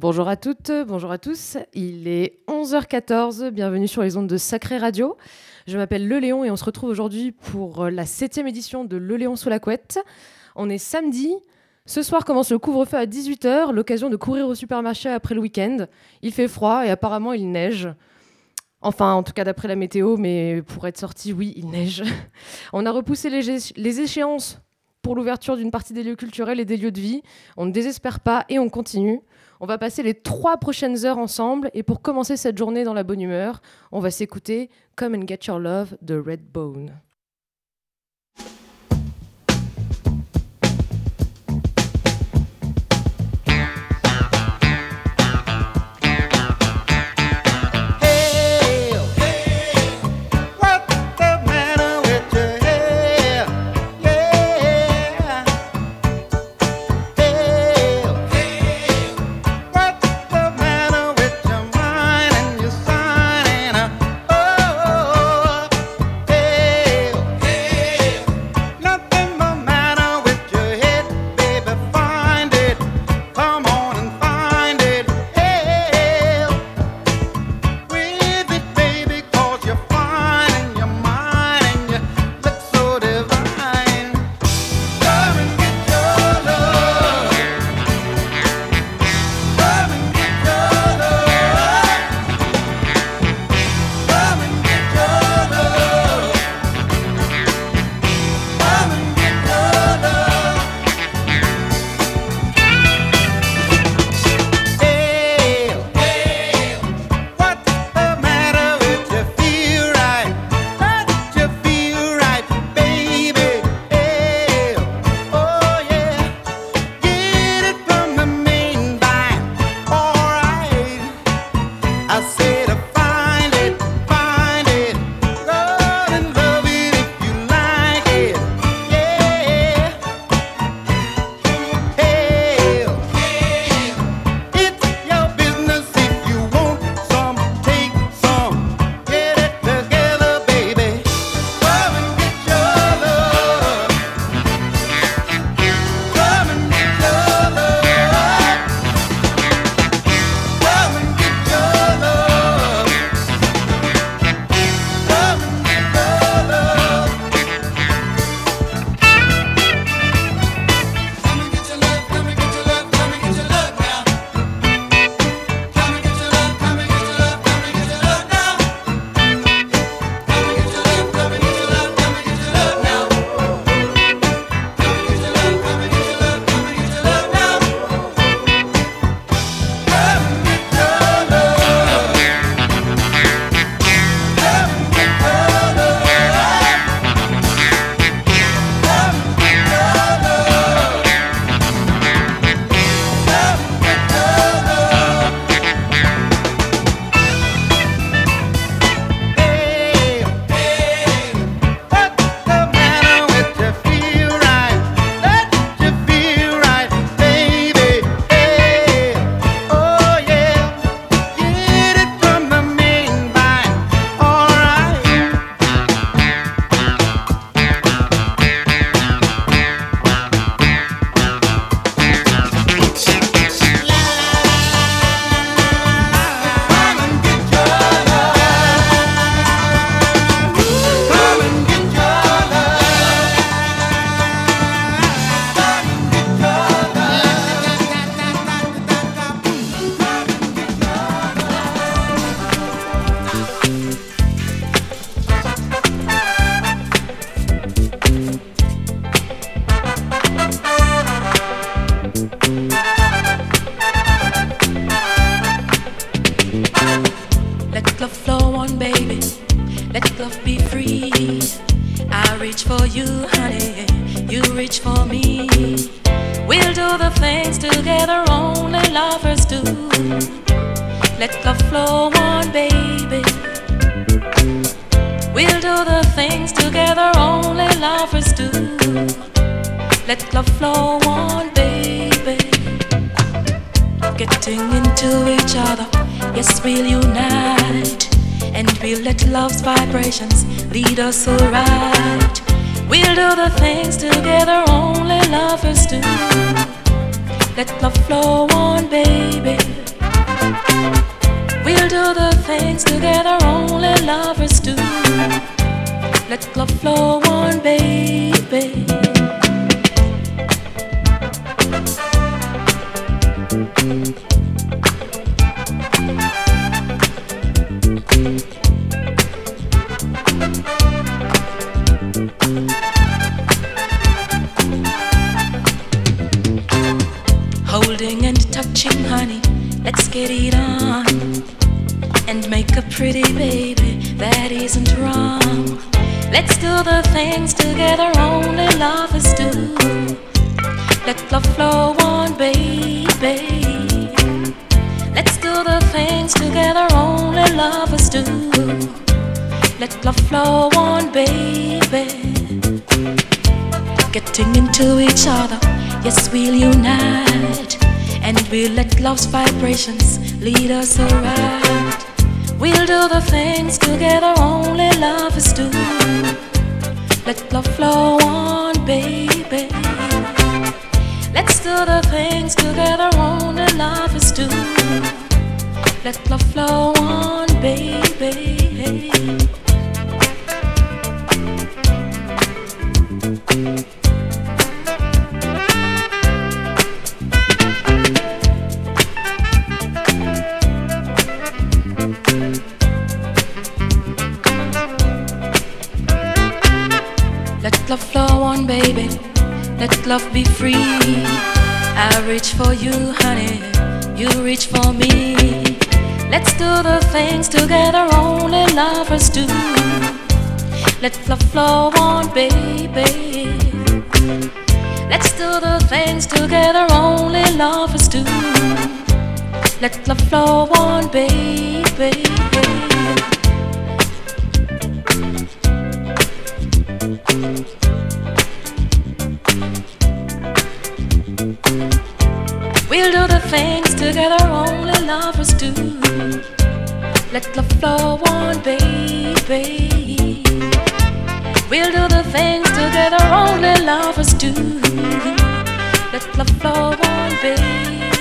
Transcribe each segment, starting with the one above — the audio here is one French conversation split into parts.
Bonjour à toutes, bonjour à tous. Il est 11h14, bienvenue sur les ondes de Sacré Radio. Je m'appelle Le Léon et on se retrouve aujourd'hui pour la septième édition de Le Léon sous la couette. On est samedi. Ce soir commence le couvre-feu à 18h, l'occasion de courir au supermarché après le week-end. Il fait froid et apparemment il neige. Enfin, en tout cas d'après la météo, mais pour être sorti, oui, il neige. On a repoussé les échéances pour l'ouverture d'une partie des lieux culturels et des lieux de vie. On ne désespère pas et on continue. On va passer les trois prochaines heures ensemble et pour commencer cette journée dans la bonne humeur, on va s'écouter Come and Get Your Love de Redbone. Let's do the things together only lovers do. Let love flow on, baby. Let's do the things together only lovers do. Let love flow on, baby. Getting into each other, yes, we'll unite. And we'll let love's vibrations lead us around. We'll do the things together only lovers do. Let love flow on, baby. Let's do the things together only lovers do. Let love flow on, baby. Love be free. I reach for you, honey. You reach for me. Let's do the things together only lovers do. Let love flow on, baby. Let's do the things together only lovers do. Let love flow on, baby. Do. Let love flow on, baby. We'll do the things together only lovers do. Let love flow on, baby.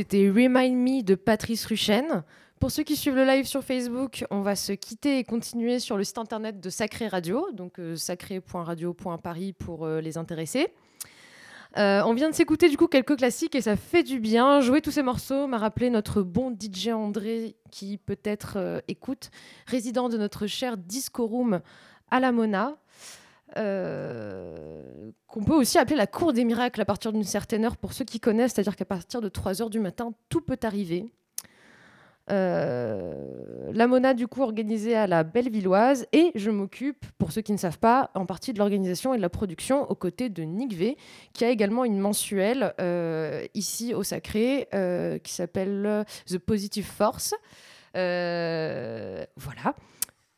C'était Remind Me de Patrice Ruchen. Pour ceux qui suivent le live sur Facebook, on va se quitter et continuer sur le site internet de Sacré Radio, donc euh, sacré.radio.paris pour euh, les intéressés. Euh, on vient de s'écouter du coup quelques classiques et ça fait du bien. Jouer tous ces morceaux m'a rappelé notre bon DJ André qui peut-être écoute, résident de notre cher Disco Room à la Mona. Euh, qu'on peut aussi appeler la cour des miracles à partir d'une certaine heure pour ceux qui connaissent, c'est-à-dire qu'à partir de 3 heures du matin, tout peut arriver. Euh, la Mona, du coup, organisée à la Bellevilloise. Et je m'occupe, pour ceux qui ne savent pas, en partie de l'organisation et de la production aux côtés de Nick V, qui a également une mensuelle euh, ici au Sacré qui s'appelle The Positive Force. Voilà.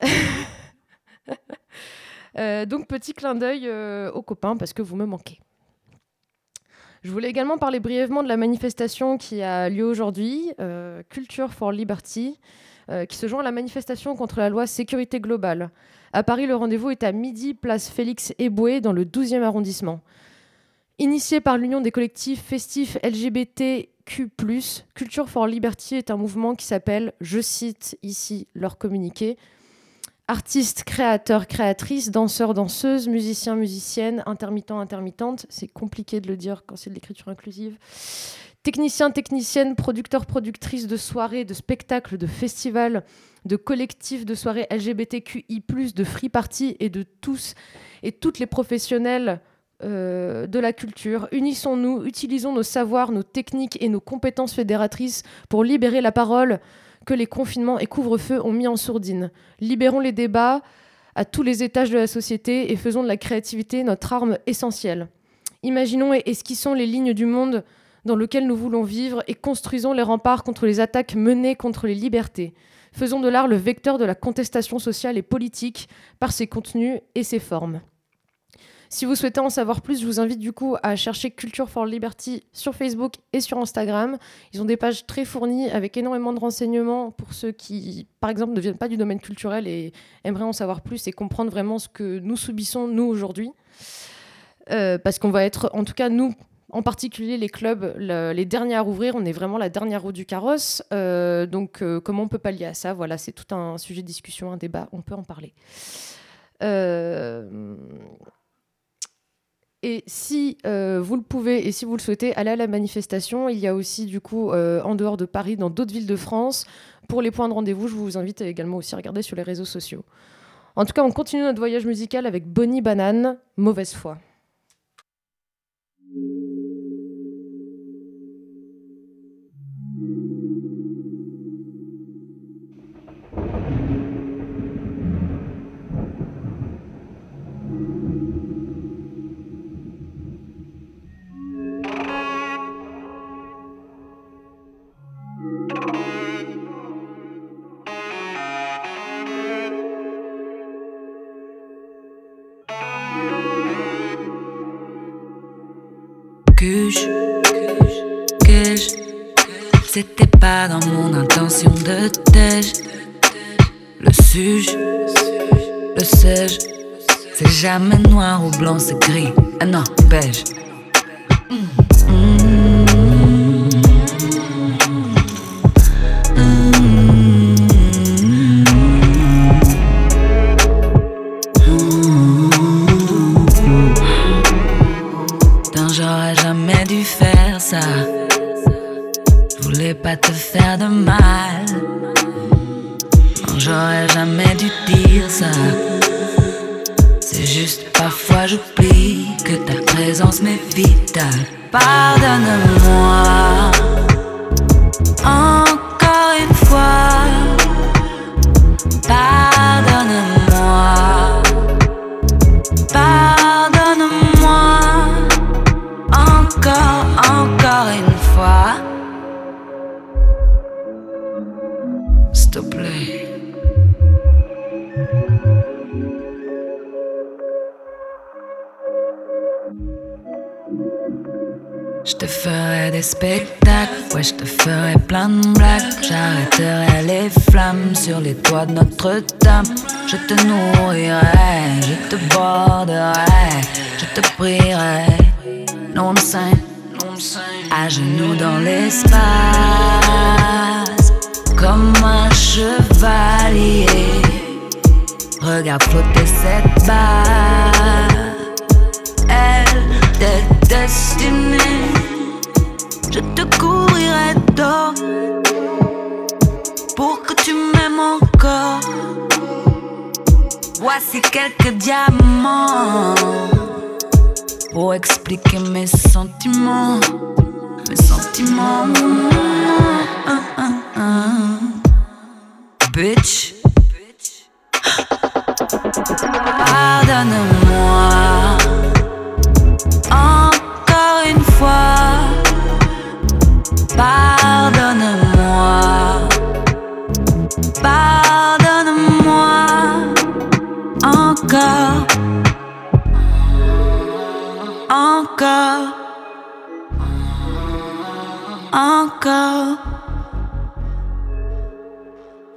Euh, donc petit clin d'œil euh, aux copains parce que vous me manquez. Je voulais également parler brièvement de la manifestation qui a lieu aujourd'hui, euh, Culture for Liberty, qui se joint à la manifestation contre la loi sécurité globale. À Paris, le rendez-vous est à midi, place Félix Éboué, dans le 12e arrondissement. Initié par l'Union des collectifs festifs LGBTQ+, Culture for Liberty est un mouvement qui s'appelle, je cite ici leur communiqué, artistes, créateurs, créatrices, danseurs, danseuses, musiciens, musiciennes, intermittents, intermittentes, c'est compliqué de le dire quand c'est de l'écriture inclusive, techniciens, techniciennes, producteurs, productrices de soirées, de spectacles, de festivals, de collectifs de soirées LGBTQI+, de free party et de tous et toutes les professionnels euh, de la culture. Unissons-nous, utilisons nos savoirs, nos techniques et nos compétences fédératrices pour libérer la parole que les confinements et couvre-feu ont mis en sourdine. Libérons les débats à tous les étages de la société et faisons de la créativité notre arme essentielle. Imaginons et esquissons les lignes du monde dans lequel nous voulons vivre et construisons les remparts contre les attaques menées contre les libertés. Faisons de l'art le vecteur de la contestation sociale et politique par ses contenus et ses formes. Si vous souhaitez en savoir plus, je vous invite du coup à chercher Culture for Liberty sur Facebook et sur Instagram. Ils ont des pages très fournies avec énormément de renseignements pour ceux qui, par exemple, ne viennent pas du domaine culturel et aimeraient en savoir plus et comprendre vraiment ce que nous subissons, nous, aujourd'hui. Euh, parce qu'on va être, en tout cas, nous, en particulier les clubs, le- les derniers à rouvrir. On est vraiment la dernière roue du carrosse. Euh, donc, euh, comment on peut pallier à ça? Voilà, c'est tout un sujet de discussion, un débat. On peut en parler. Euh, Et si euh, vous le pouvez et si vous le souhaitez, allez à la manifestation. Il y a aussi, du coup, euh, en dehors de Paris, dans d'autres villes de France. Pour les points de rendez-vous, je vous invite également aussi à regarder sur les réseaux sociaux. En tout cas, on continue notre voyage musical avec Bonnie Banane, Mauvaise foi. Dans mon intention de tège. Le suge, le sais-je, c'est jamais noir ou blanc, c'est gris. Ah non, beige.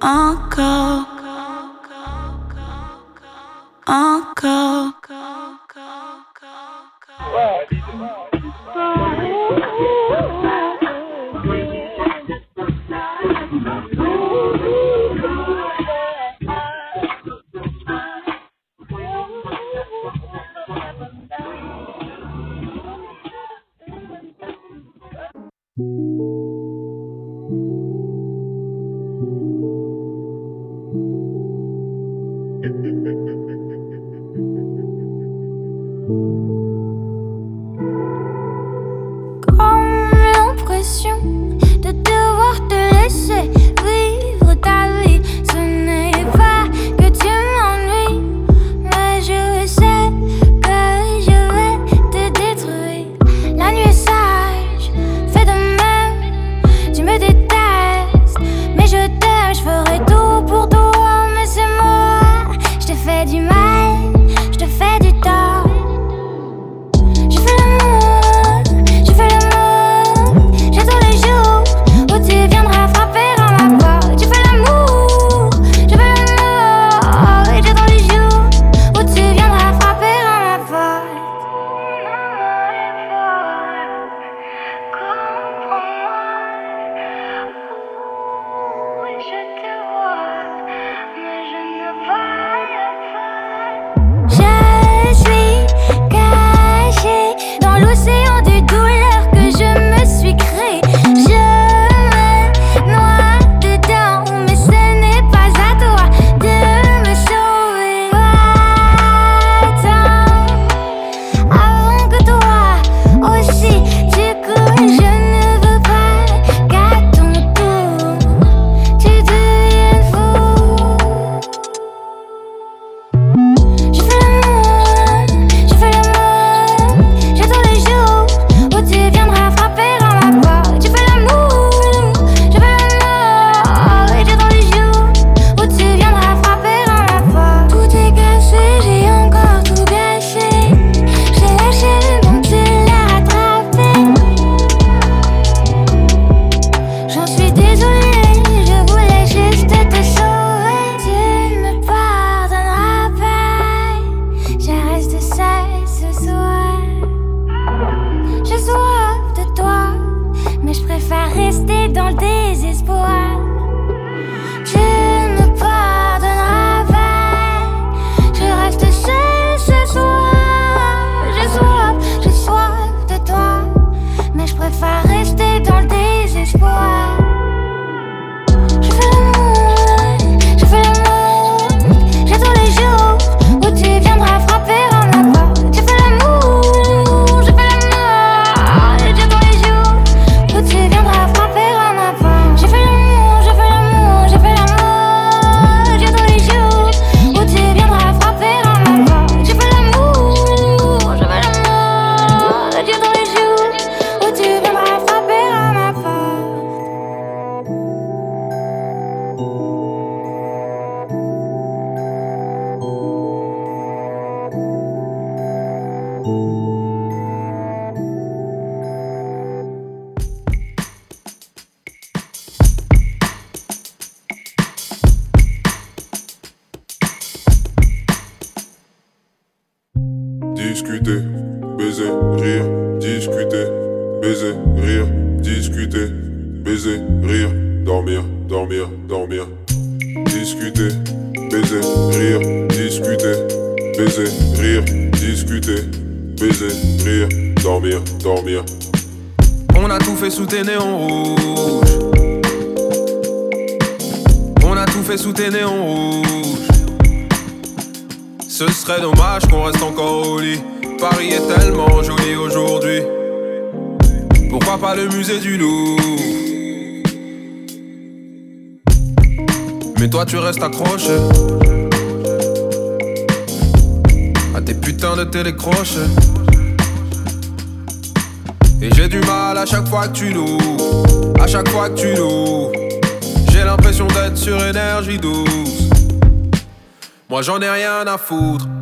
Encore. Encore. Et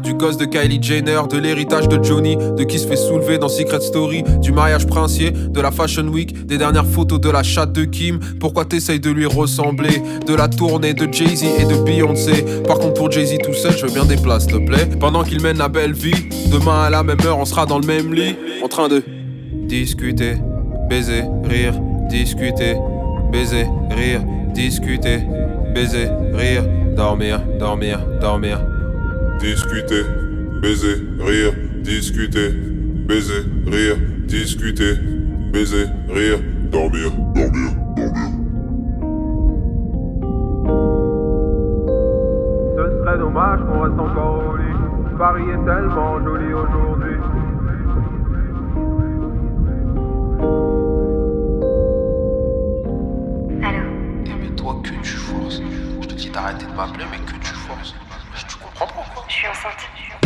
Du gosse de Kylie Jenner, de l'héritage de Johnny De qui se fait soulever dans Secret Story Du mariage princier, de la Fashion Week Des dernières photos de la chatte de Kim. Pourquoi t'essayes de lui ressembler? De la tournée de Jay-Z et de Beyoncé. Par contre pour Jay-Z tout seul, je veux bien des places s'il te plaît. Pendant qu'il mène la belle vie Demain à la même heure on sera dans le même lit. En train de discuter, baiser, rire, discuter, baiser, rire, discuter, baiser, rire dormir, dormir, dormir. Discuter, baiser, rire, discuter, baiser, rire, discuter, baiser, rire, dormir, dormir, dormir. Ce serait dommage qu'on reste encore au lit. Paris est tellement joli aujourd'hui. Allô? Mais toi que tu forces. Je te dis d'arrêter de m'appeler mais que tu forces. Je suis enceinte.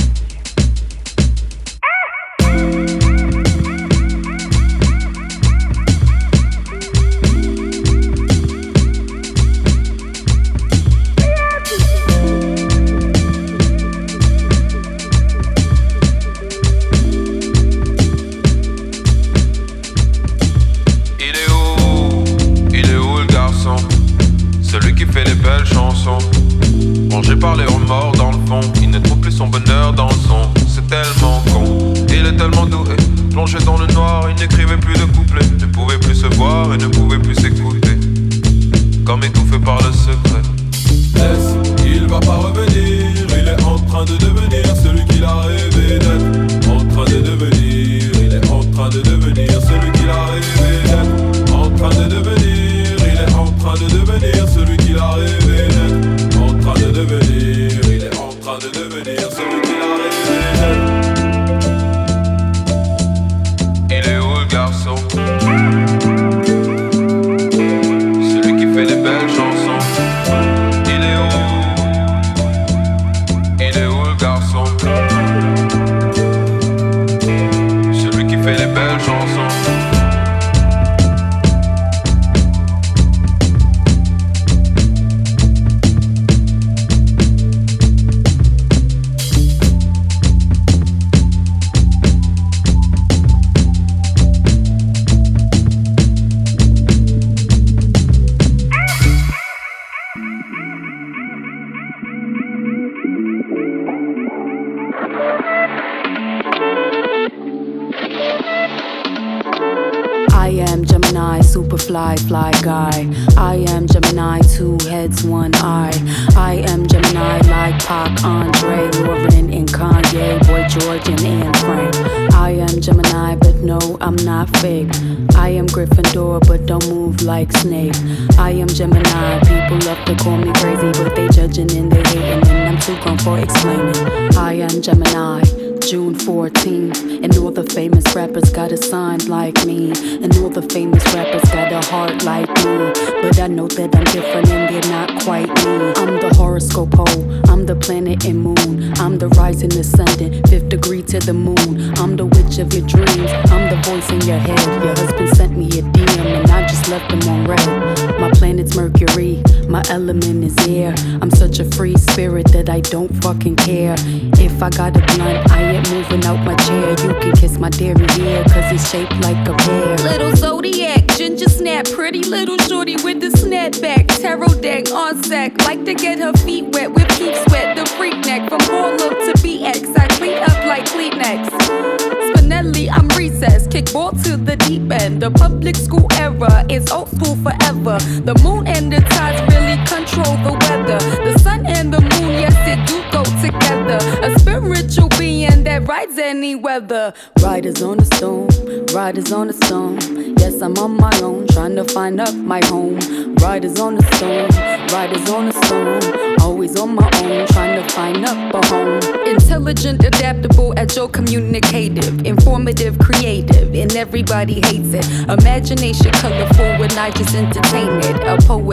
Up my home. Riders on the stone, riders on the stone. Always on my own, trying to find up a home. Intelligent, adaptable, agile, communicative, informative, creative, and everybody hates it. Imagination colorful when I just entertain it.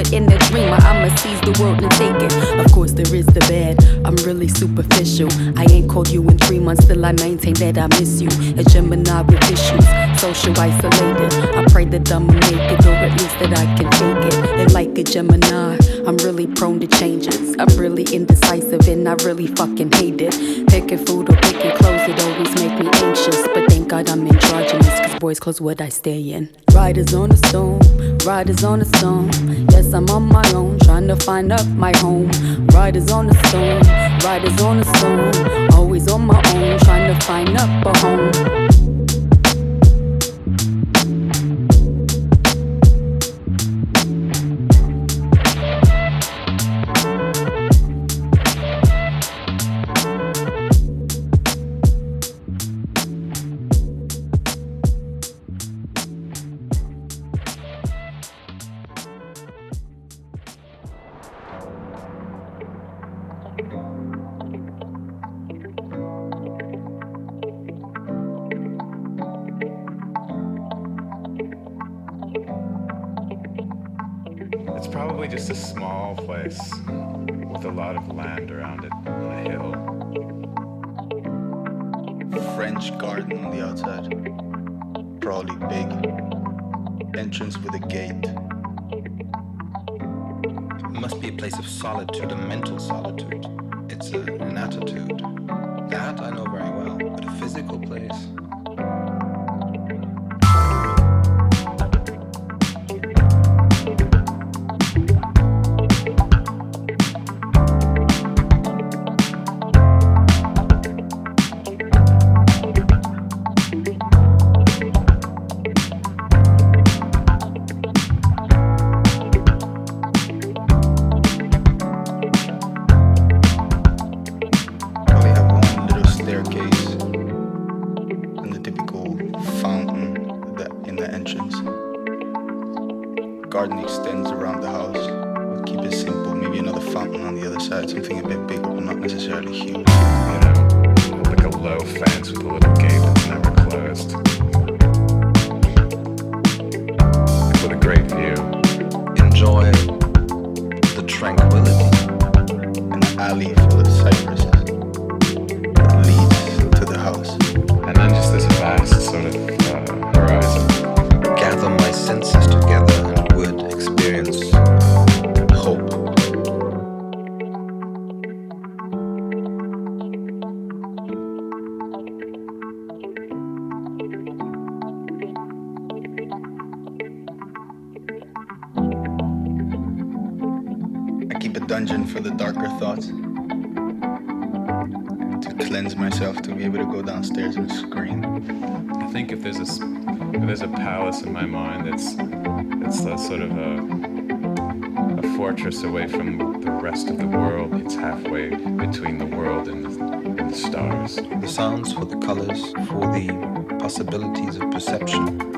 Poet and a dreamer, I'ma seize the world and take it. Of course, there is the bad. I'm really superficial. I ain't called you in three months, still I maintain that I miss you. A Gemini with issues, social isolated. I pray that I'ma make it, or at least that I can fake it. And like a Gemini, I'm really prone to changes. I'm really indecisive and I really fucking hate it. Picking food or picking clothes, it always make me anxious. But thank God I'm androgynous, cause boys clothes what I stay in. Riders on the stone, riders on the stone. Yes, I'm on my own, trying to find up my home. Riders on the stone, riders on the stone. Always on my own, trying to find up a home. garden extends around from the rest of the world. It's halfway between the world and the, and the stars. The sounds for the colors, for the possibilities of perception.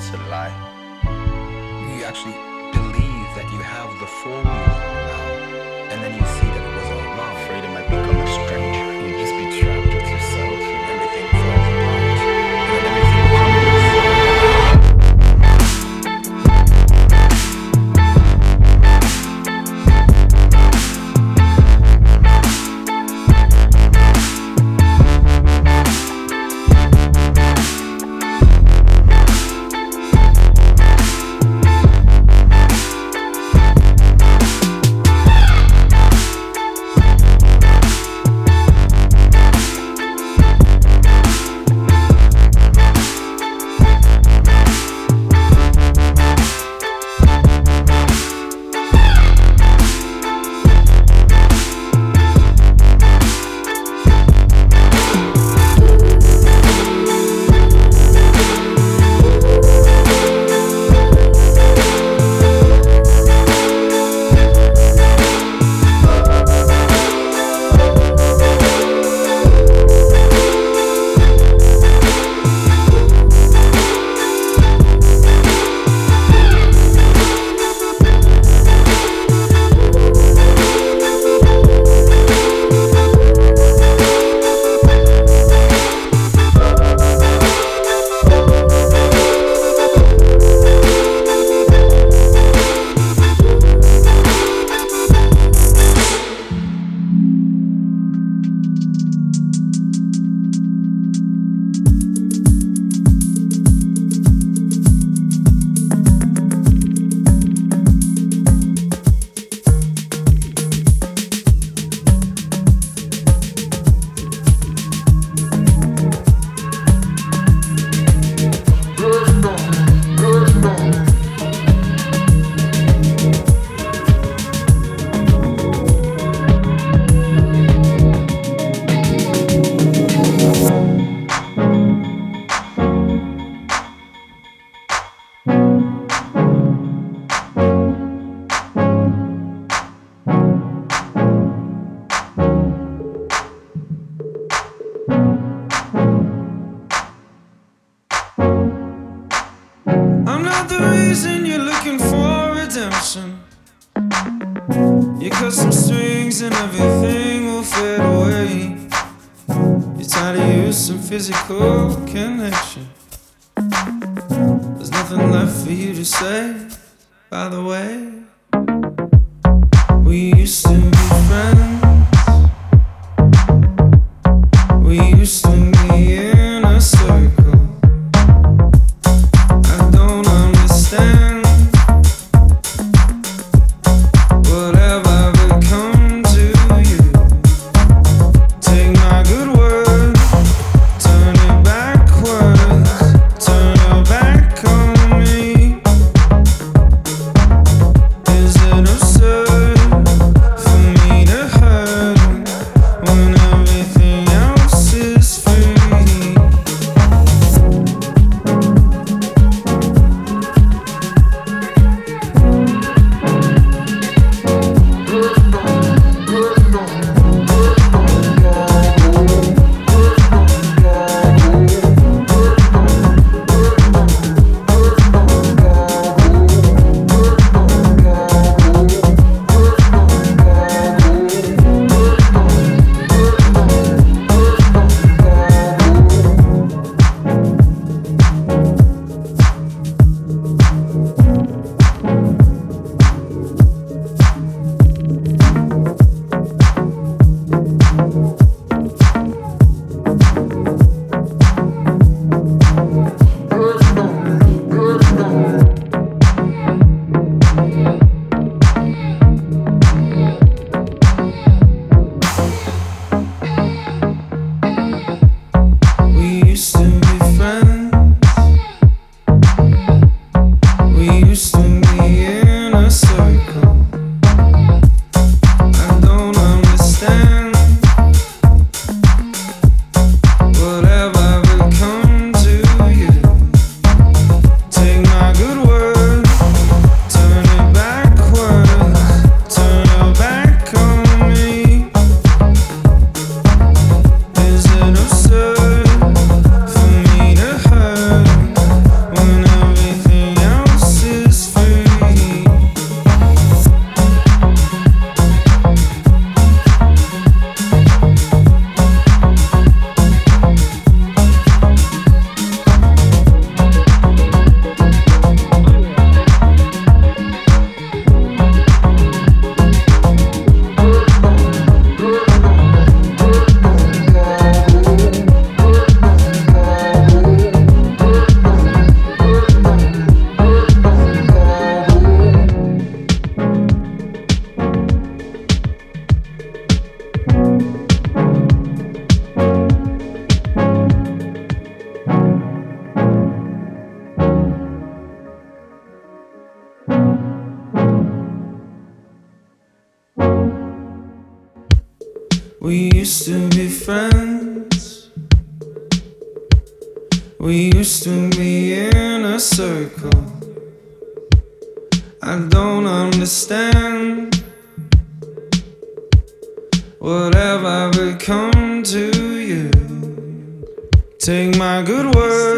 that's a lie. You actually believe that you have the formula now, and then you friends. We used to be in a circle. I don't understand. What have I become to you? Take my good word,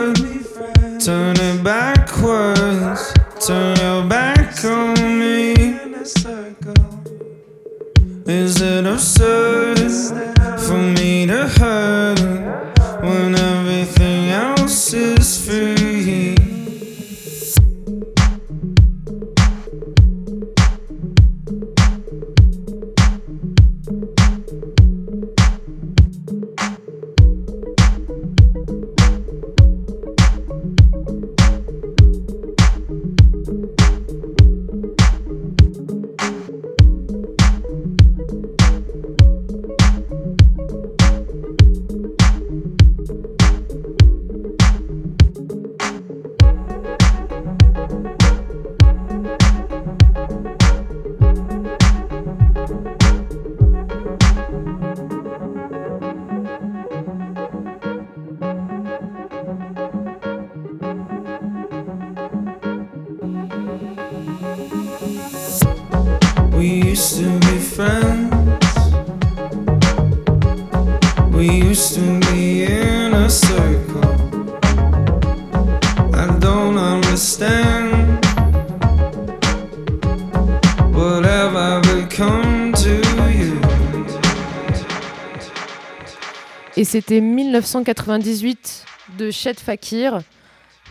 c'était 1998 de Chet Fakir.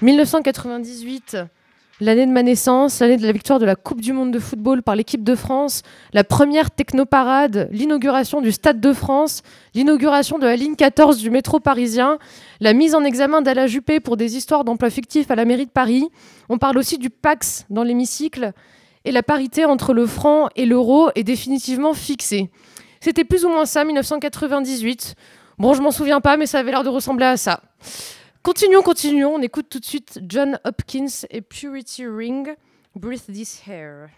1998, l'année de ma naissance, l'année de la victoire de la Coupe du Monde de football par l'équipe de France, la première technoparade, l'inauguration du Stade de France, l'inauguration de la ligne 14 du métro parisien, la mise en examen d'Alain Juppé pour des histoires d'emploi fictifs à la mairie de Paris. On parle aussi du Pax dans l'hémicycle. Et la parité entre le franc et l'euro est définitivement fixée. C'était plus ou moins ça, 1998. Bon, je m'en souviens pas, mais ça avait l'air de ressembler à ça. Continuons, continuons. On écoute tout de suite John Hopkins et Purity Ring, Breathe This Hair.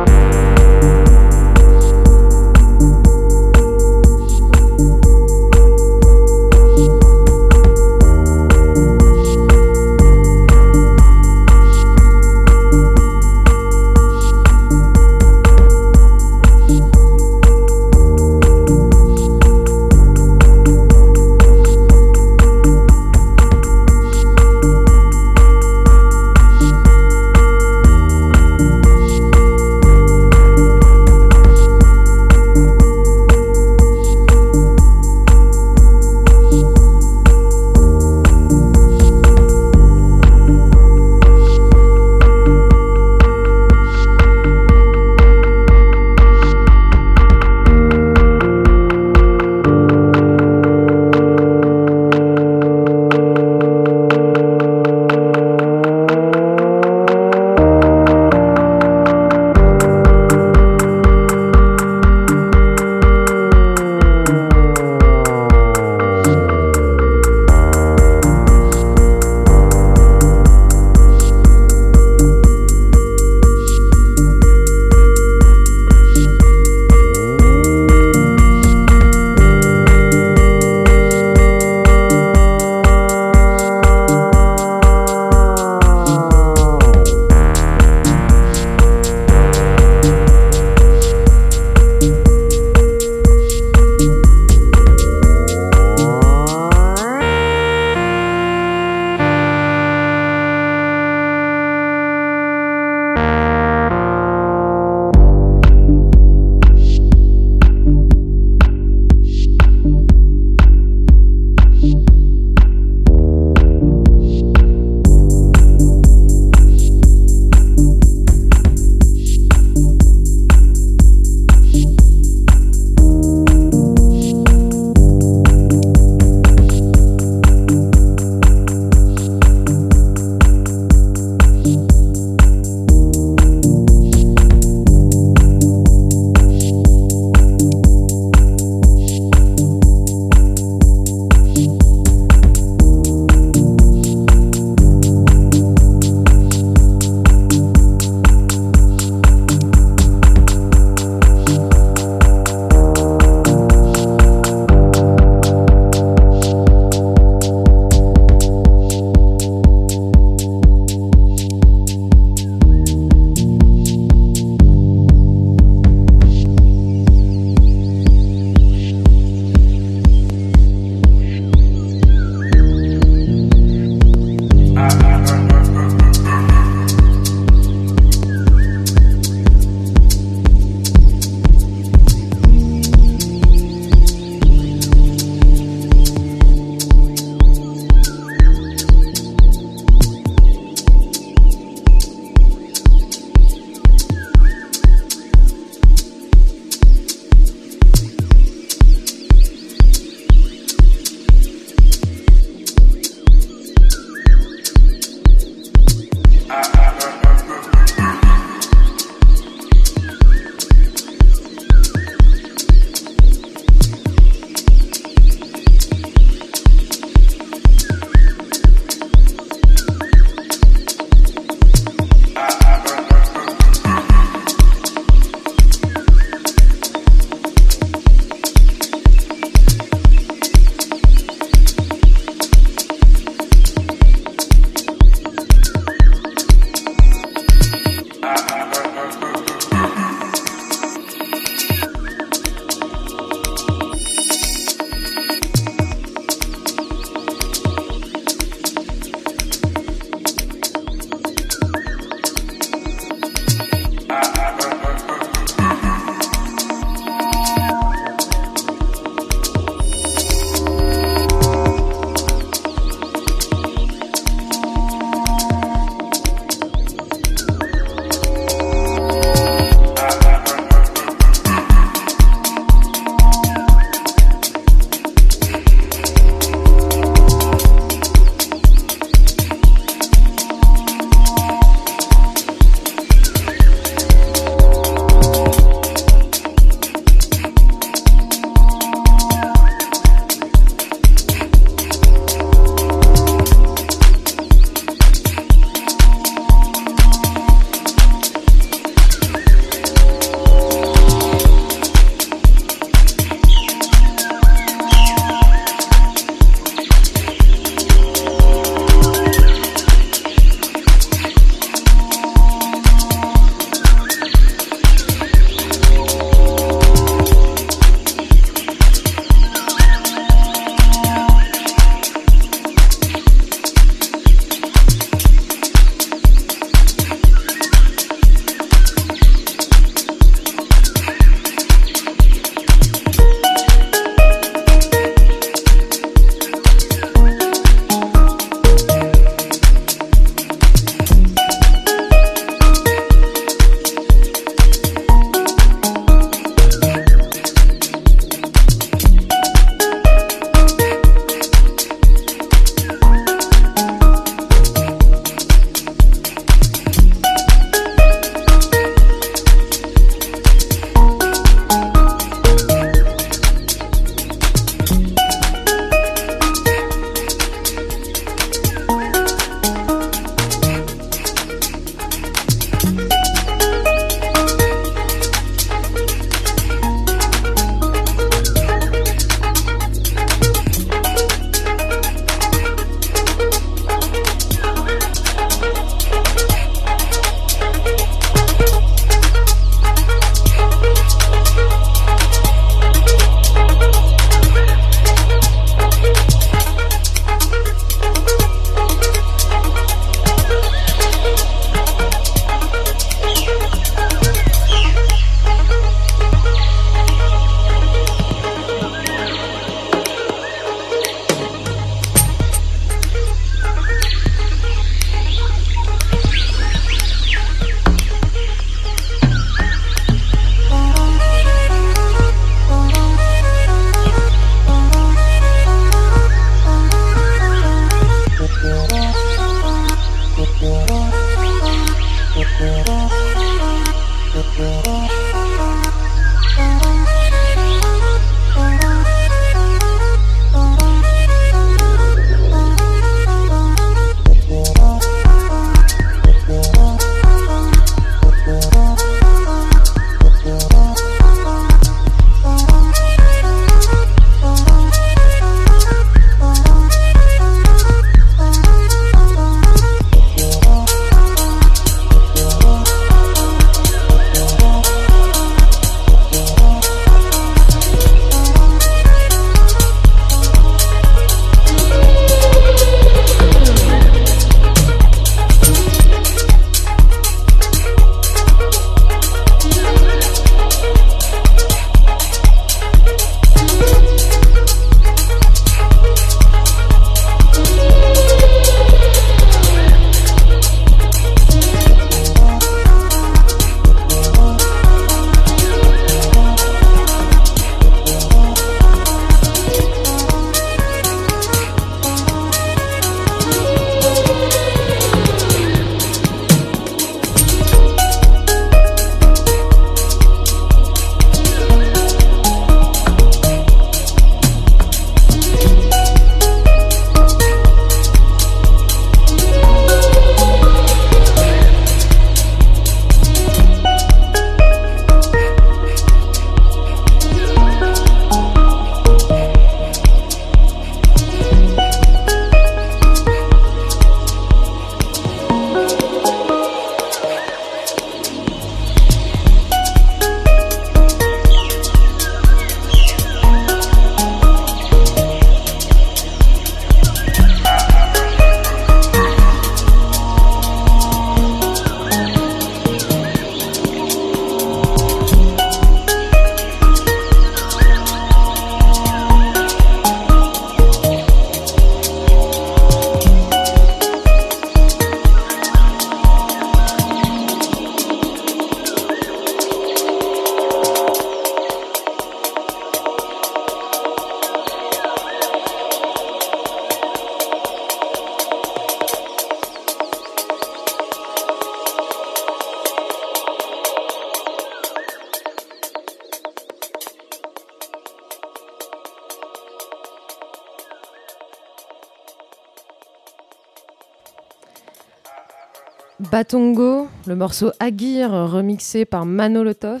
Batongo, le morceau Aguirre remixé par Manolotov.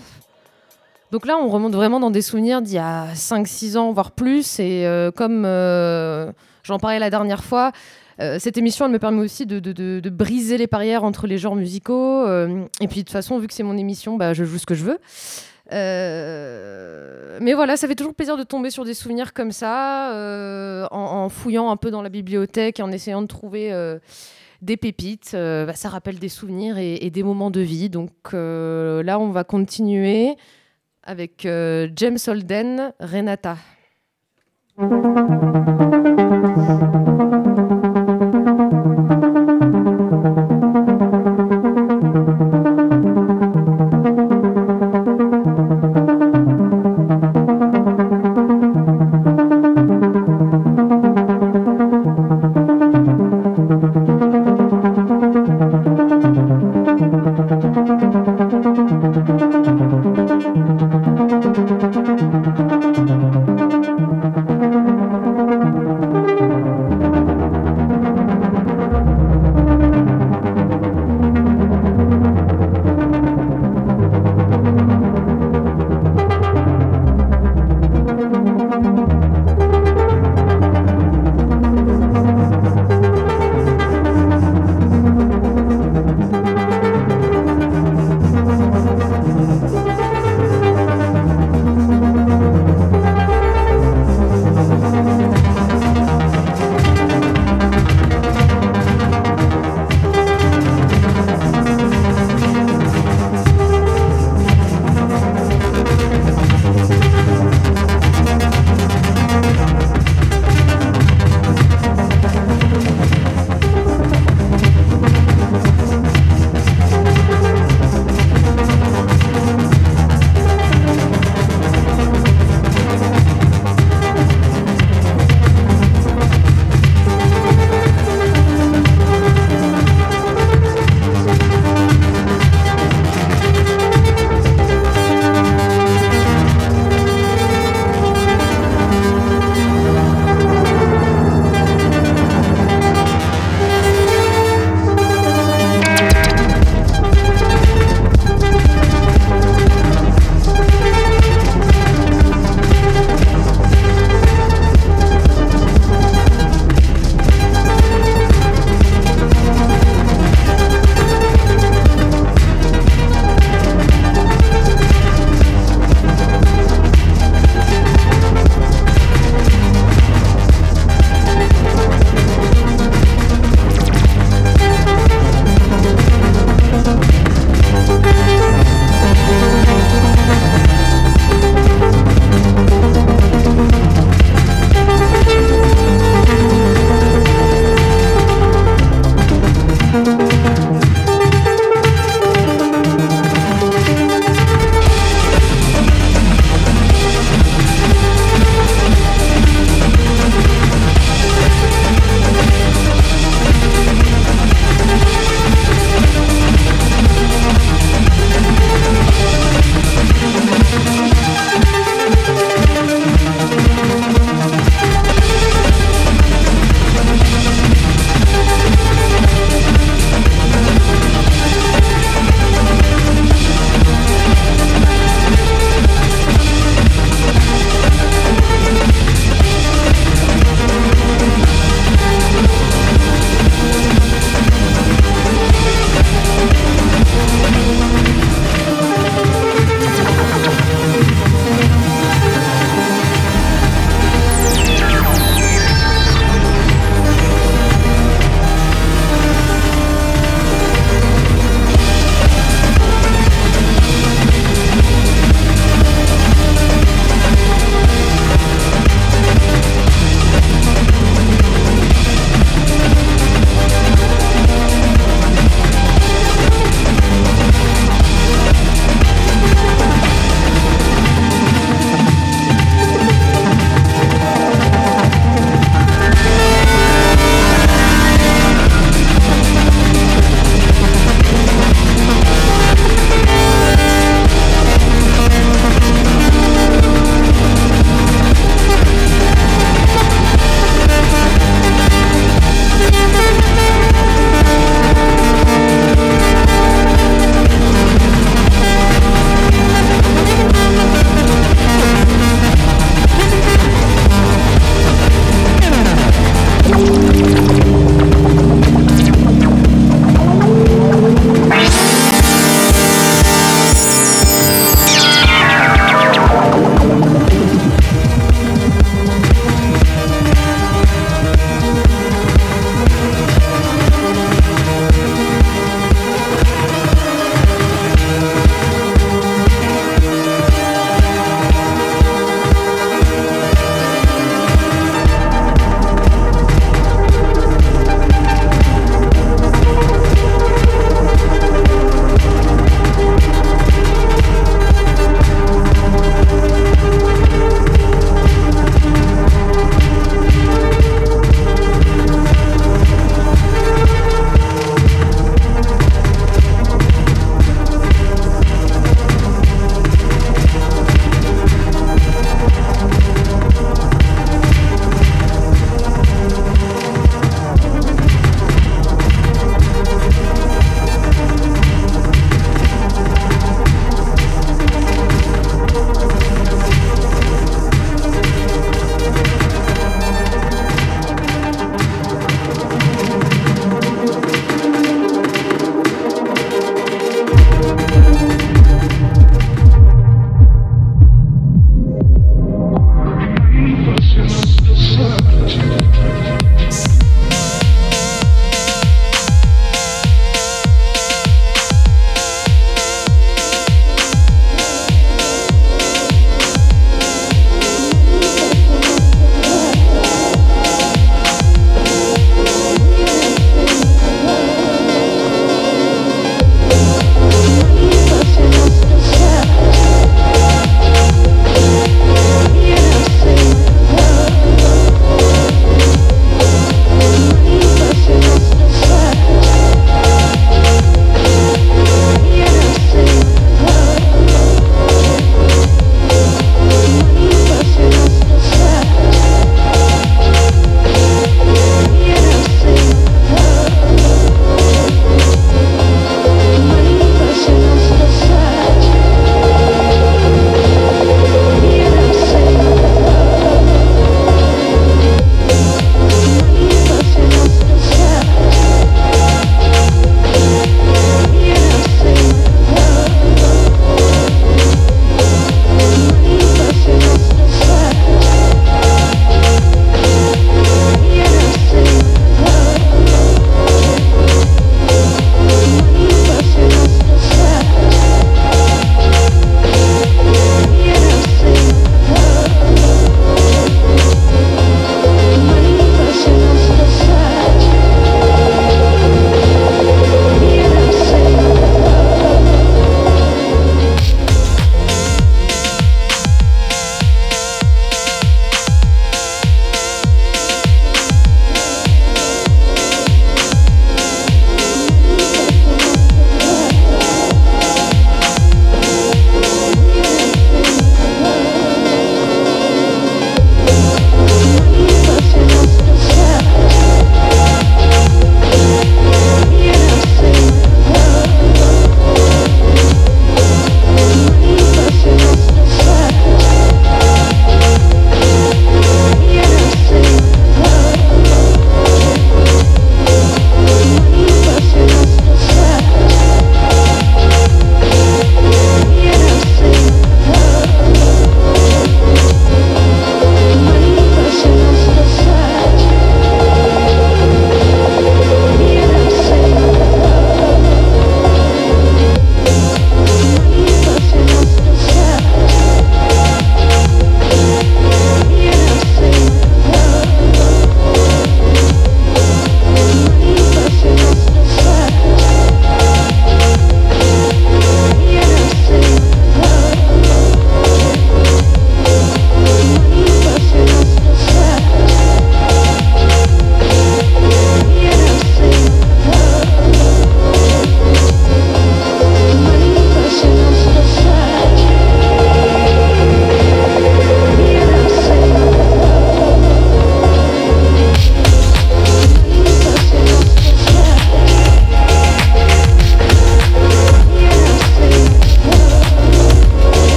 Donc là, on remonte vraiment dans des souvenirs d'il y a 5-6 ans, voire plus. Et euh, comme euh, j'en parlais la dernière fois, euh, cette émission, elle me permet aussi de, briser les barrières entre les genres musicaux. et puis de toute façon, vu que c'est mon émission, bah, je joue ce que je veux. Mais voilà, ça fait toujours plaisir de tomber sur des souvenirs comme ça, en, fouillant un peu dans la bibliothèque, et en essayant de trouver des pépites. Euh, bah, ça rappelle des souvenirs et, des moments de vie. Donc euh, là, on va continuer avec euh, James Holden, Renata.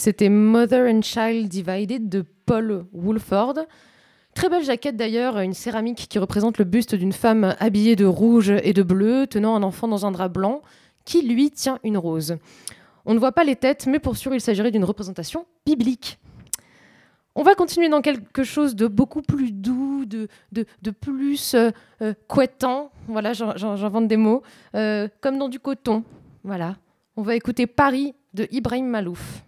C'était Mother and Child Divided de Paul Woolford. Très belle jaquette d'ailleurs, une céramique qui représente le buste d'une femme habillée de rouge et de bleu, tenant un enfant dans un drap blanc, qui lui tient une rose. On ne voit pas les têtes, mais pour sûr, il s'agirait d'une représentation biblique. On va continuer dans quelque chose de beaucoup plus doux, de, plus euh, euh, couettant. Voilà, j'invente des mots. Euh, comme dans du coton. Voilà. On va écouter Paris de Ibrahim Malouf.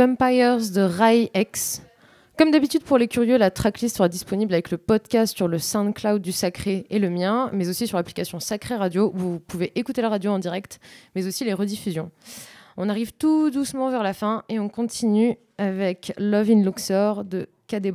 Vampires de Rai X Comme d'habitude pour les curieux, la tracklist sera disponible avec le podcast sur le SoundCloud du Sacré et le mien, mais aussi sur l'application Sacré Radio où vous pouvez écouter la radio en direct, mais aussi les rediffusions. On arrive tout doucement vers la fin et on continue avec Love in Luxor de Kadé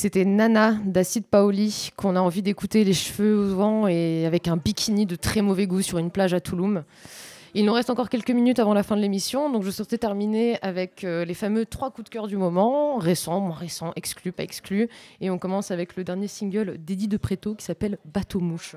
c'était Nana d'Acid Paoli qu'on a envie d'écouter les cheveux au vent et avec un bikini de très mauvais goût sur une plage à Touloum. Il nous reste encore quelques minutes avant la fin de l'émission, donc je souhaitais terminer avec euh, les fameux trois coups de cœur du moment, récents, moins récents, exclus, pas exclus. Et on commence avec le dernier single d'Eddie de Préto qui s'appelle Bateau Mouche.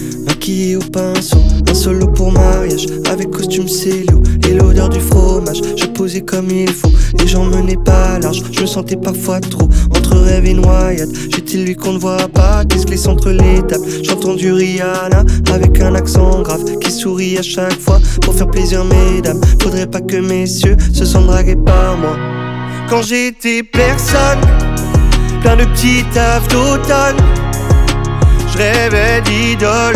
Maquillé au pinceau, un solo pour mariage. Avec costume célio et l'odeur du fromage. Je posais comme il faut, les gens menaient pas large. Je me sentais parfois trop entre rêve et noyade. J'étais lui qu'on ne voit pas, qu'est-ce glisse entre les tables? J'entends du Rihanna avec un accent grave qui sourit à chaque fois pour faire plaisir, mesdames. Faudrait pas que messieurs se sentent dragués par moi. Quand j'étais personne, plein de petits tafs d'automne. Je rêvais d'idole,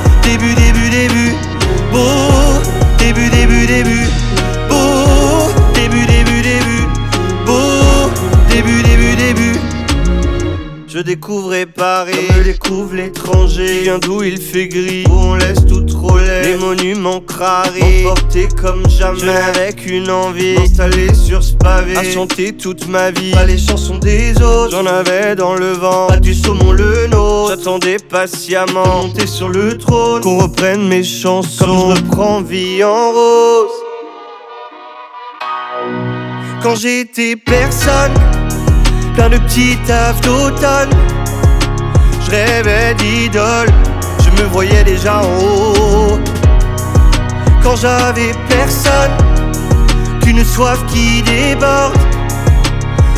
Vient d'où il fait gris, où on laisse tout trop laid. Les monuments crarés, emportés comme jamais. Je avec une envie, installé sur ce pavé. À chanter toute ma vie, pas les chansons des autres. J'en avais dans le vent, pas du saumon le nôtre. J'attendais patiemment, monter sur le trône. Qu'on reprenne mes chansons, comme je reprends vie en rose. Quand j'étais personne plein de petits tafs d'automne. Je rêvais d'idole, je me voyais déjà en haut. Quand j'avais personne, qu'une soif qui déborde.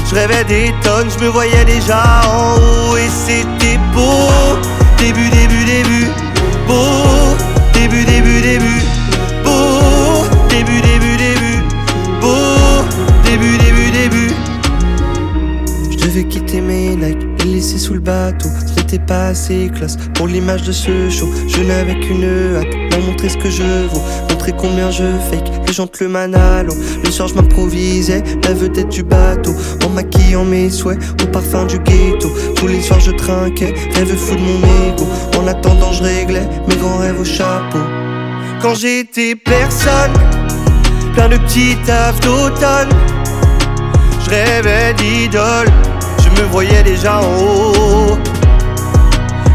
Je rêvais des tonnes, je me voyais déjà en haut et c'était beau. Début, début, début, beau. Début, début, début, beau. Début, début, début, beau. Début, début, début. Je devais quitter mes Nike, les laisser sous le bateau. Ce n'était pas assez classe pour l'image de ce show. Je n'avais qu'une hâte, leur montrer ce que je vaux. Montrer combien je fake, les gens le manalo. Le soir, je m'improvisais, la vedette du bateau. En maquillant mes souhaits, au parfum du ghetto. Tous les soirs, je trinquais, rêve fou de mon ego. En attendant, je réglais mes grands rêves au chapeau. Quand j'étais personne, plein de petits tafs d'automne. Je rêvais d'idole, je me voyais déjà en haut.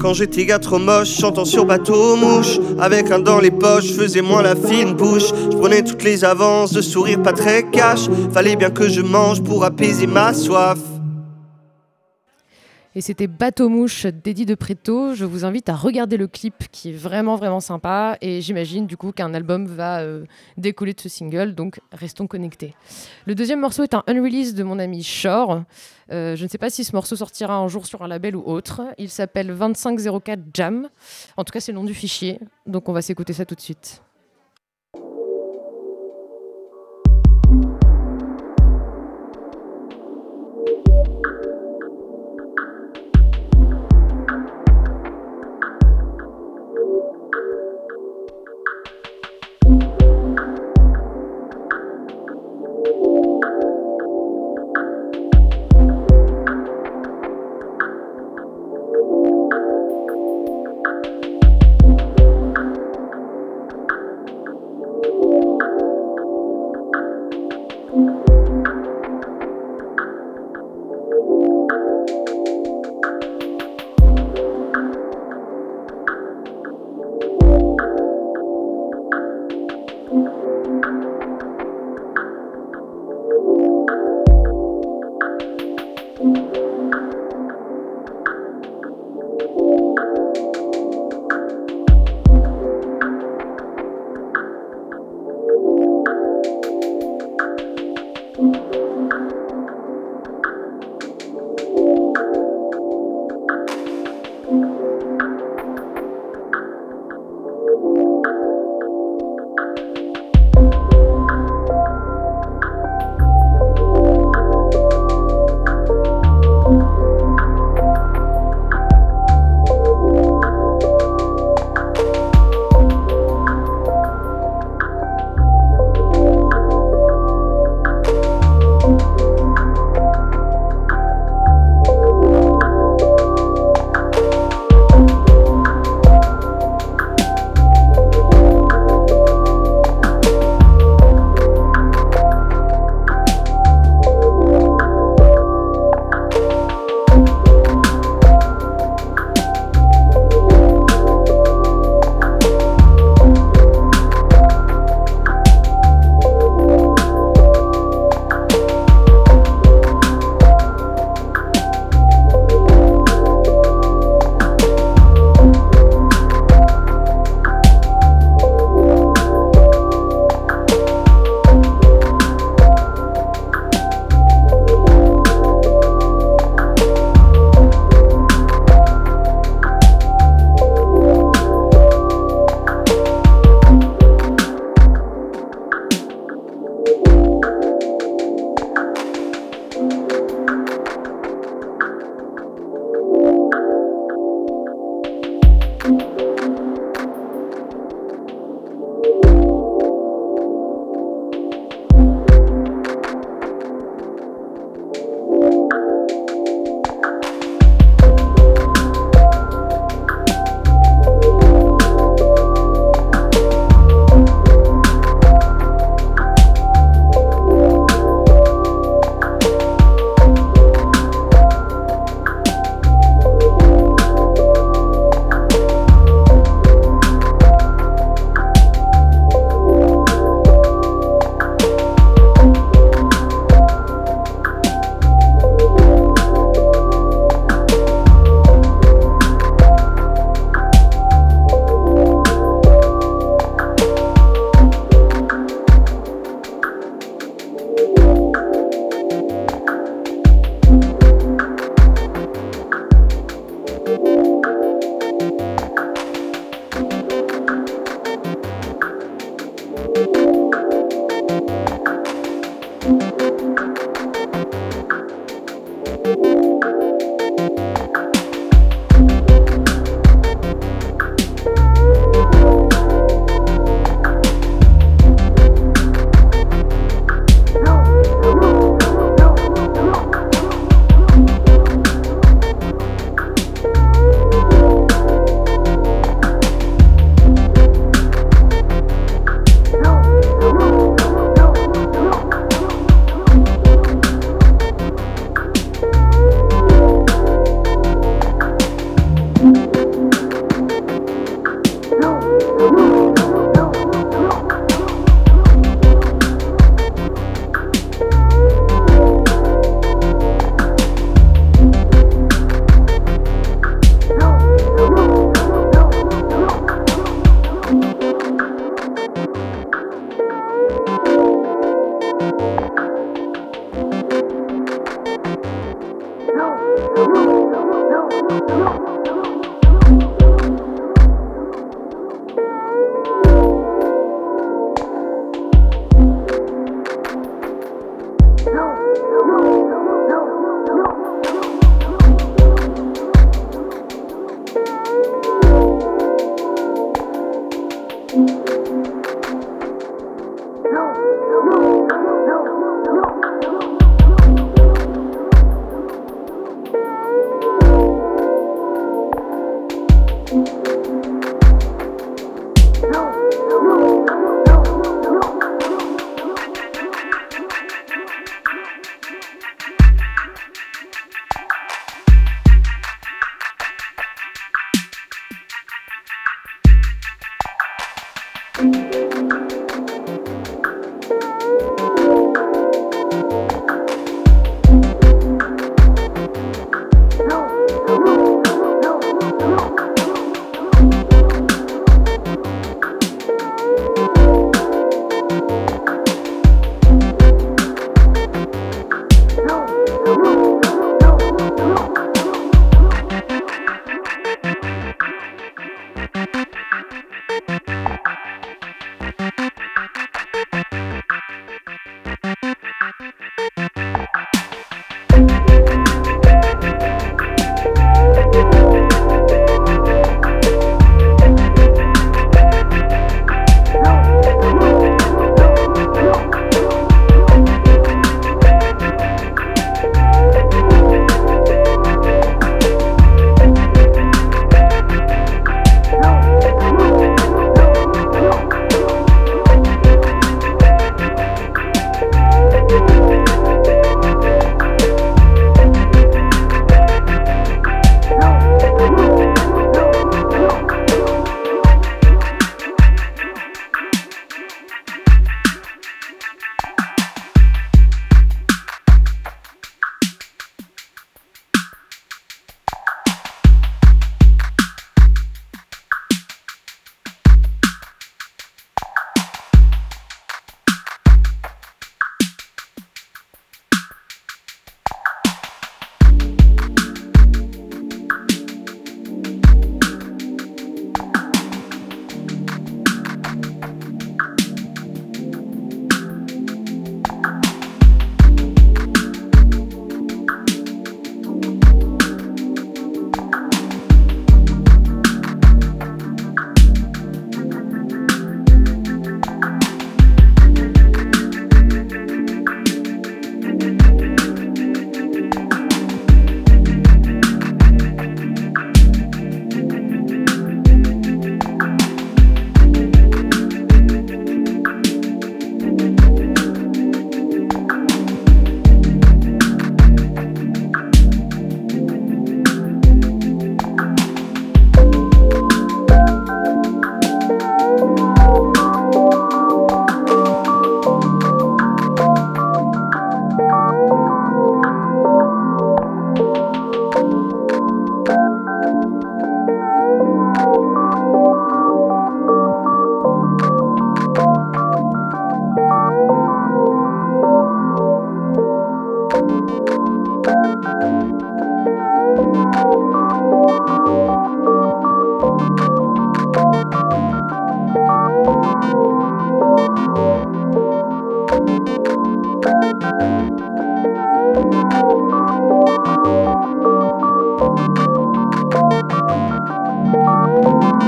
Quand j'étais gars trop moche, chantant sur bateau mouche Avec un dans les poches, faisais moins la fine bouche. Je prenais toutes les avances, de sourire pas très cash. Fallait bien que je mange pour apaiser ma soif Et c'était Bateau Mouche d'Eddie de Préto. Je vous invite à regarder le clip qui est vraiment vraiment sympa et j'imagine du coup qu'un album va euh, décoller de ce single, donc restons connectés. Le deuxième morceau est un unrelease de mon ami Shore. Euh, je ne sais pas si ce morceau sortira un jour sur un label ou autre. Il s'appelle 2504 Jam. En tout cas, c'est le nom du fichier. Donc on va s'écouter ça tout de suite.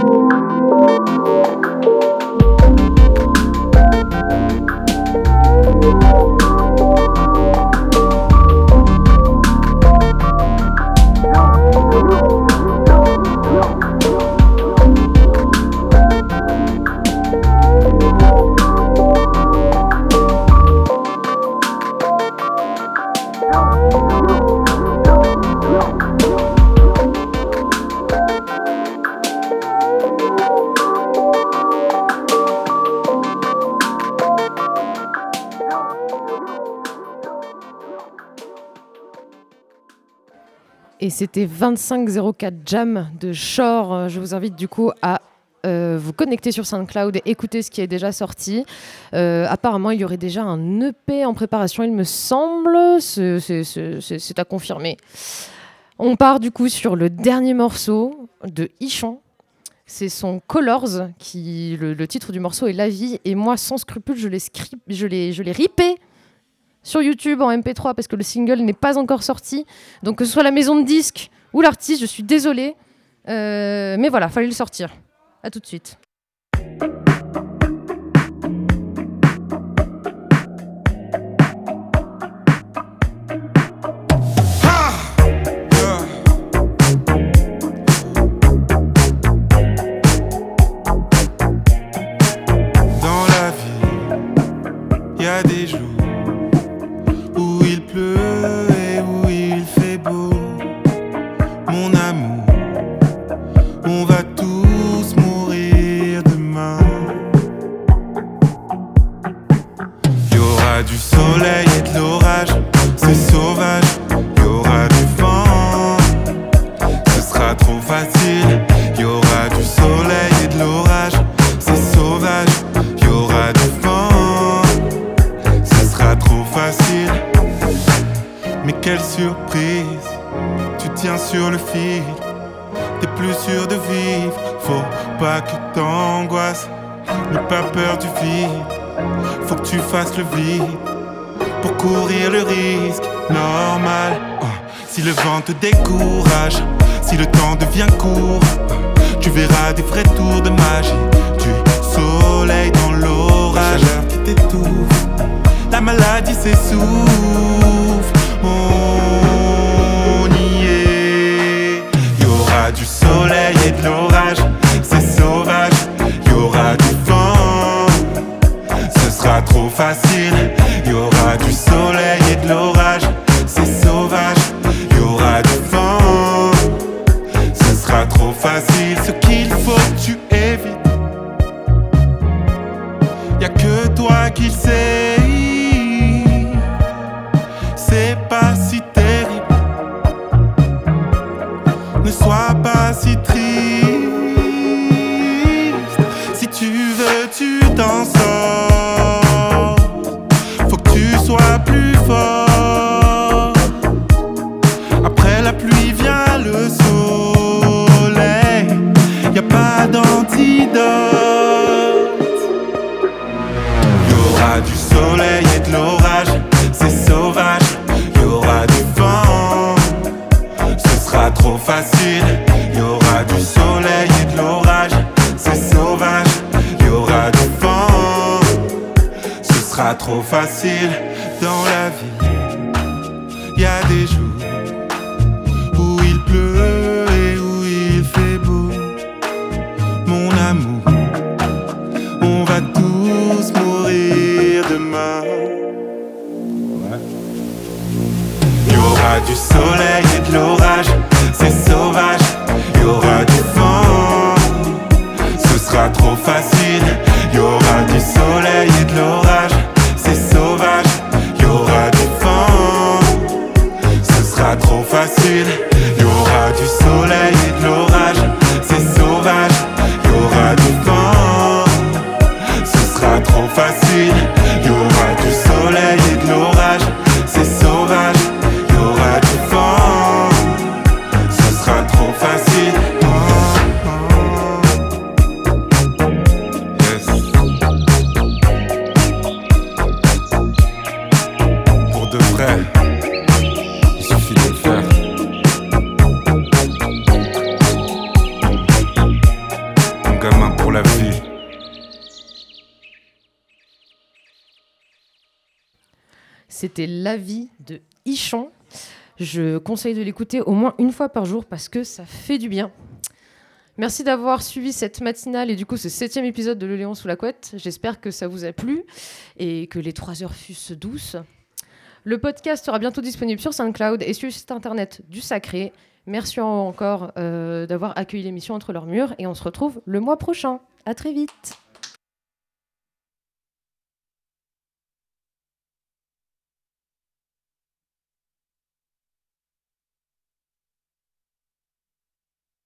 Thank you. Et c'était 2504 Jam de Shore. Je vous invite du coup à euh, vous connecter sur SoundCloud et écouter ce qui est déjà sorti. Euh, apparemment, il y aurait déjà un EP en préparation, il me semble. C'est- à confirmer. On part du coup sur le dernier morceau de Ichon. C'est son Colors, qui le, titre du morceau est La vie. Et moi, sans scrupule, je l'ai je l'ai ripé sur YouTube en MP3 parce que le single n'est pas encore sorti. Donc que ce soit la maison de disques ou l'artiste, je suis désolée. Euh, mais voilà, fallait le sortir. À tout de suite. pour courir le risque normal. Ah, si le vent te dé Je conseille de l'écouter au moins une fois par jour parce que ça fait du bien. Merci d'avoir suivi cette matinale et du coup ce septième épisode de Le Léon sous la couette. J'espère que ça vous a plu et que les trois heures fussent douces. Le podcast sera bientôt disponible sur SoundCloud et sur le site internet du Sacré. Merci encore euh, d'avoir accueilli l'émission entre leurs murs et on se retrouve le mois prochain. À très vite.